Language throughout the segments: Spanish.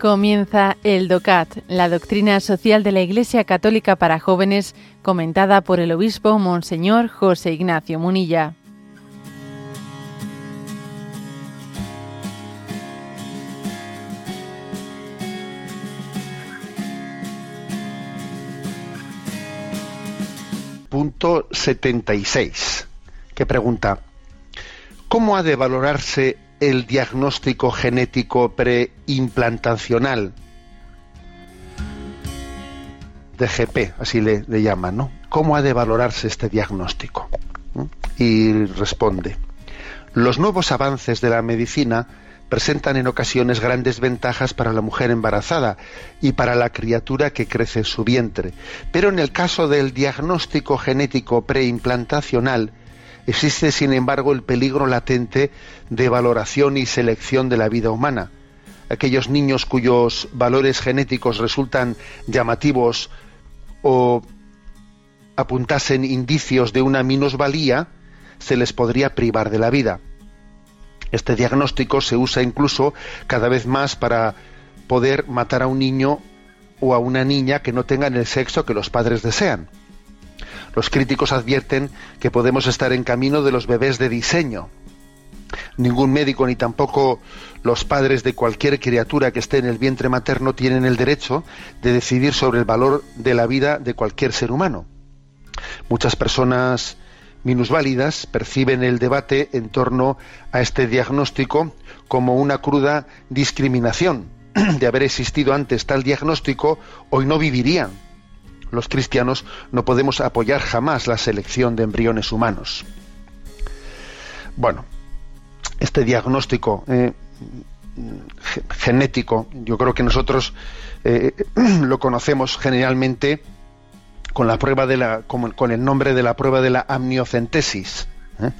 Comienza el DOCAT, la doctrina social de la Iglesia Católica para jóvenes, comentada por el obispo Monseñor José Ignacio Munilla. Punto 76, que pregunta, ¿cómo ha de valorarse el diagnóstico genético preimplantacional? DGP, así le, llaman, ¿no? ¿Cómo ha de valorarse este diagnóstico? ¿Mm? Y responde, los nuevos avances de la medicina presentan en ocasiones grandes ventajas para la mujer embarazada y para la criatura que crece en su vientre. Pero en el caso del diagnóstico genético preimplantacional, existe sin embargo el peligro latente de valoración y selección de la vida humana. Aquellos niños cuyos valores genéticos resultan llamativos o apuntasen indicios de una minusvalía, se les podría privar de la vida. Este diagnóstico se usa incluso cada vez más para poder matar a un niño o a una niña que no tengan el sexo que los padres desean. Los críticos advierten que podemos estar en camino de los bebés de diseño. Ningún médico ni tampoco los padres de cualquier criatura que esté en el vientre materno tienen el derecho de decidir sobre el valor de la vida de cualquier ser humano. Muchas personas minusválidas perciben el debate en torno a este diagnóstico como una cruda discriminación. De haber existido antes tal diagnóstico, hoy no vivirían. Los cristianos no podemos apoyar jamás la selección de embriones humanos. Bueno, este diagnóstico eh, genético, yo creo que nosotros eh, lo conocemos generalmente con la prueba de la, con, el nombre de la prueba de la amniocentesis. ¿eh?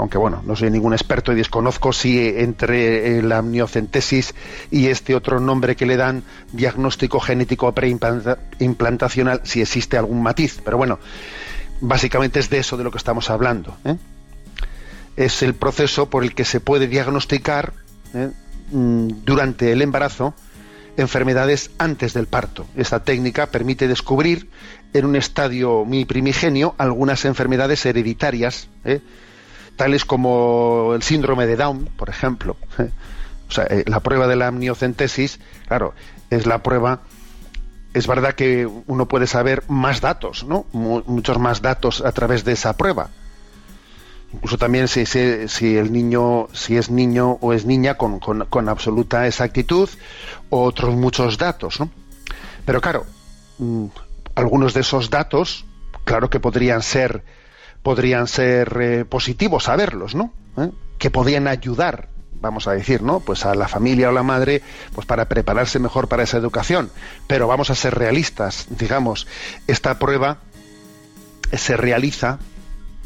Aunque bueno, no soy ningún experto y desconozco si entre la amniocentesis y este otro nombre que le dan diagnóstico genético preimplantacional, si existe algún matiz. Pero bueno, básicamente es de eso de lo que estamos hablando. ¿eh? Es el proceso por el que se puede diagnosticar ¿eh? mm, durante el embarazo enfermedades antes del parto. Esta técnica permite descubrir en un estadio muy primigenio algunas enfermedades hereditarias, ¿eh? Tales como el síndrome de Down, por ejemplo. ¿eh? O sea, eh, la prueba de la amniocentesis, claro, es la prueba. Es verdad que uno puede saber más datos, ¿no? muchos más datos a través de esa prueba. Incluso también si, el niño, si es niño o es niña con absoluta exactitud, otros muchos datos, ¿no? Pero claro, mm, algunos de esos datos, claro que podrían ser, podrían ser eh, positivos saberlos, ¿no? ¿Eh? Que podrían ayudar, vamos a decir, ¿no? Pues a la familia o la madre, pues para prepararse mejor para esa educación. Pero vamos a ser realistas, digamos, esta prueba se realiza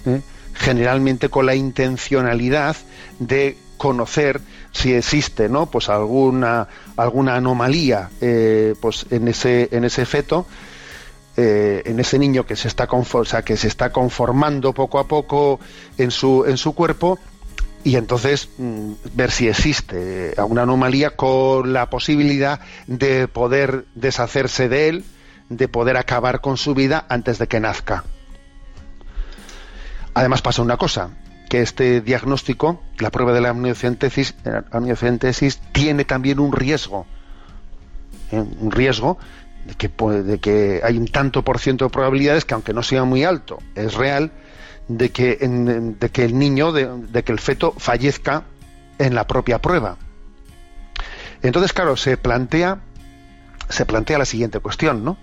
¿eh? generalmente con la intencionalidad de conocer si existe no pues alguna alguna anomalía pues en ese en ese feto eh, en ese niño que se está que se está conformando poco a poco en su en su cuerpo y entonces mm, ver si existe alguna anomalía con la posibilidad de poder deshacerse de él, de poder acabar con su vida antes de que nazca. Además pasa una cosa, que este diagnóstico, la prueba de la amniocentesis, amniocentesis tiene también un riesgo, ¿eh? un riesgo de que, de que hay un tanto por ciento de probabilidades que aunque no sea muy alto, es real, de que, de que el niño, de, que el feto fallezca en la propia prueba. Entonces, claro, se plantea, se plantea la siguiente cuestión, ¿no?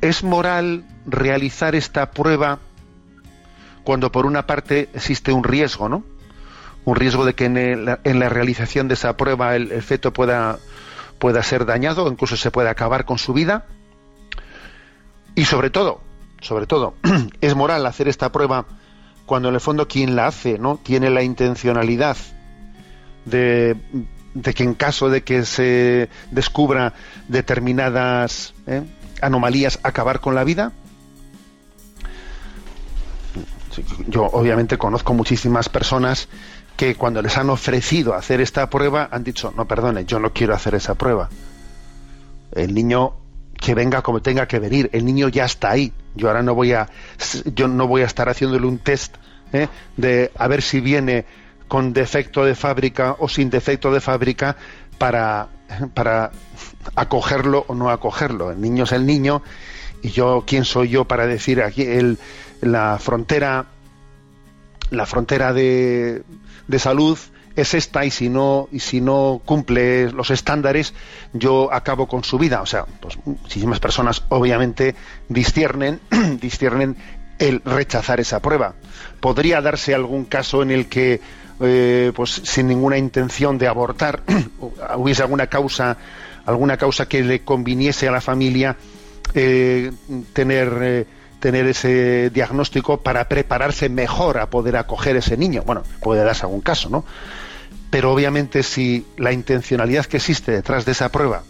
¿Es moral realizar esta prueba cuando por una parte existe un riesgo, ¿no? Un riesgo de que en, la realización de esa prueba el feto pueda pueda ser dañado, incluso se puede acabar con su vida. Y sobre todo, sobre todo, es moral hacer esta prueba cuando en el fondo quien la hace no tiene la intencionalidad de, que en caso de que se descubra determinadas ¿eh? anomalías acabar con la vida. Yo obviamente conozco muchísimas personas que cuando les han ofrecido hacer esta prueba han dicho, no, perdone, yo no quiero hacer esa prueba. el niño que venga como tenga que venir, el niño ya está ahí. Yo ahora no voy a, yo no voy a estar haciéndole un test ¿eh? de a ver si viene con defecto de fábrica o sin defecto de fábrica para, para acogerlo o no acogerlo. El niño es el niño y yo, ¿quién soy yo para decir aquí el, la frontera, la frontera de, de salud es esta y si no y si no cumple los estándares yo acabo con su vida. O sea pues muchísimas personas obviamente disciernen el rechazar esa prueba. Podría darse algún caso en el que eh, pues sin ninguna intención de abortar hubiese alguna causa alguna causa que le conviniese a la familia eh, tener eh, tener ese diagnóstico para prepararse mejor a poder acoger ese niño bueno puede darse algún caso no pero obviamente si la intencionalidad que existe detrás de esa prueba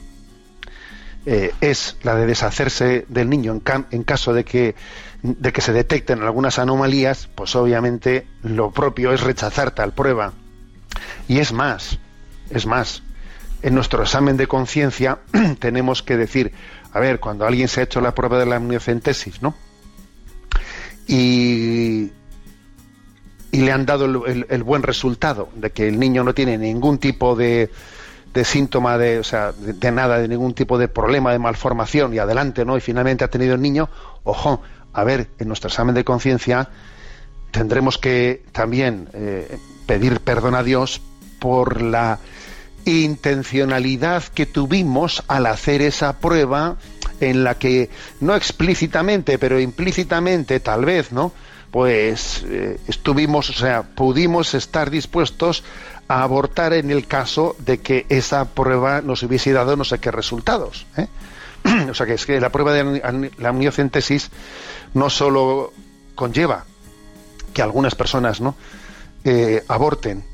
eh, es la de deshacerse del niño en, caso de que, de que se detecten algunas anomalías, pues obviamente lo propio es rechazar tal prueba. Y es más, es más, en nuestro examen de conciencia tenemos que decir, a ver, cuando alguien se ha hecho la prueba de la amniocentesis, ¿no? Y y le han dado el, buen resultado de que el niño no tiene ningún tipo de, de síntoma de, o sea, de, nada, de ningún tipo de problema de malformación y adelante, ¿no? Y finalmente ha tenido el niño, ojo, a ver, en nuestro examen de conciencia tendremos que también eh, pedir perdón a Dios por la intencionalidad que tuvimos al hacer esa prueba en la que no explícitamente, pero implícitamente tal vez, ¿no? pues eh, estuvimos, o sea, pudimos estar dispuestos a abortar en el caso de que esa prueba nos hubiese dado no sé qué resultados. ¿eh? o sea, que es que la prueba de la amniocentesis no solo conlleva que algunas personas no eh, aborten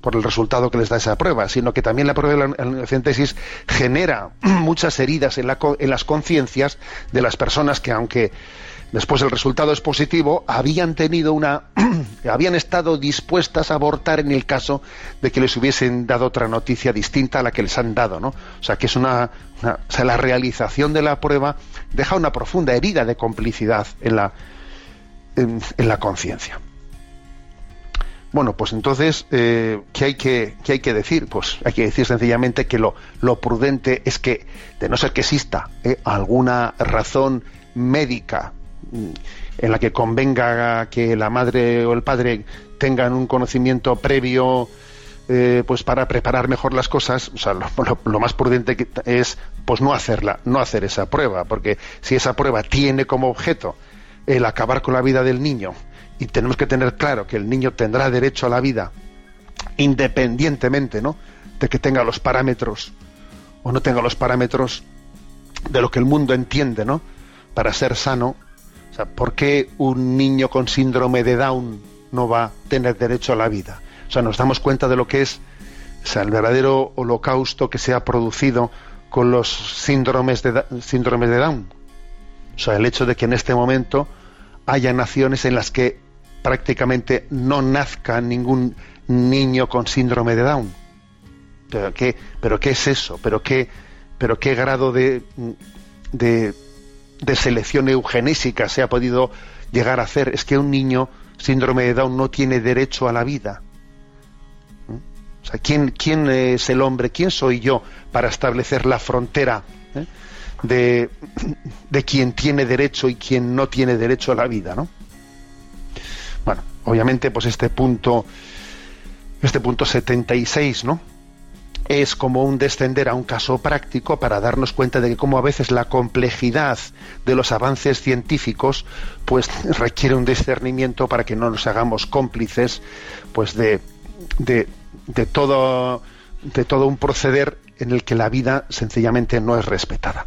por el resultado que les da esa prueba, sino que también la prueba de la amniocentesis genera muchas heridas en, la, en las conciencias de las personas que aunque después el resultado es positivo, habían tenido una, habían estado dispuestas a abortar en el caso de que les hubiesen dado otra noticia distinta a la que les han dado, ¿no? O sea, que es una, o sea, la realización de la prueba deja una profunda herida de complicidad en la, en, la conciencia. Bueno, pues entonces, eh, ¿qué, hay que, ¿qué hay que decir? Pues hay que decir sencillamente que lo, lo prudente es que, de no ser que exista eh, alguna razón médica en la que convenga que la madre o el padre tengan un conocimiento previo eh, pues para preparar mejor las cosas, o sea, lo, más prudente es pues no hacerla, no hacer esa prueba, porque si esa prueba tiene como objeto el acabar con la vida del niño y tenemos que tener claro que el niño tendrá derecho a la vida independientemente, ¿no? de que tenga los parámetros o no tenga los parámetros de lo que el mundo entiende, ¿no? Para ser sano, o sea, ¿por qué un niño con síndrome de Down no va a tener derecho a la vida? O sea, nos damos cuenta de lo que es el verdadero holocausto que se ha producido con los síndromes de, síndromes de Down. O sea, el hecho de que en este momento haya naciones en las que prácticamente no nazca ningún niño con síndrome de Down. ¿Pero qué, pero qué es eso? ¿Pero qué, pero qué grado de, de selección eugenésica se ha podido llegar a hacer. Es que un niño síndrome de Down no tiene derecho a la vida. ¿Mm? O sea, ¿quién, ¿quién, es el hombre? ¿Quién soy yo para establecer la frontera ¿eh? de, de quien tiene derecho y quien no tiene derecho a la vida, ¿no? Bueno, obviamente, pues este punto, este punto 76, ¿no? es como un descender a un caso práctico para darnos cuenta de que como a veces la complejidad de los avances científicos pues requiere un discernimiento para que no nos hagamos cómplices pues de, de, de todo de todo un proceder en el que la vida sencillamente no es respetada.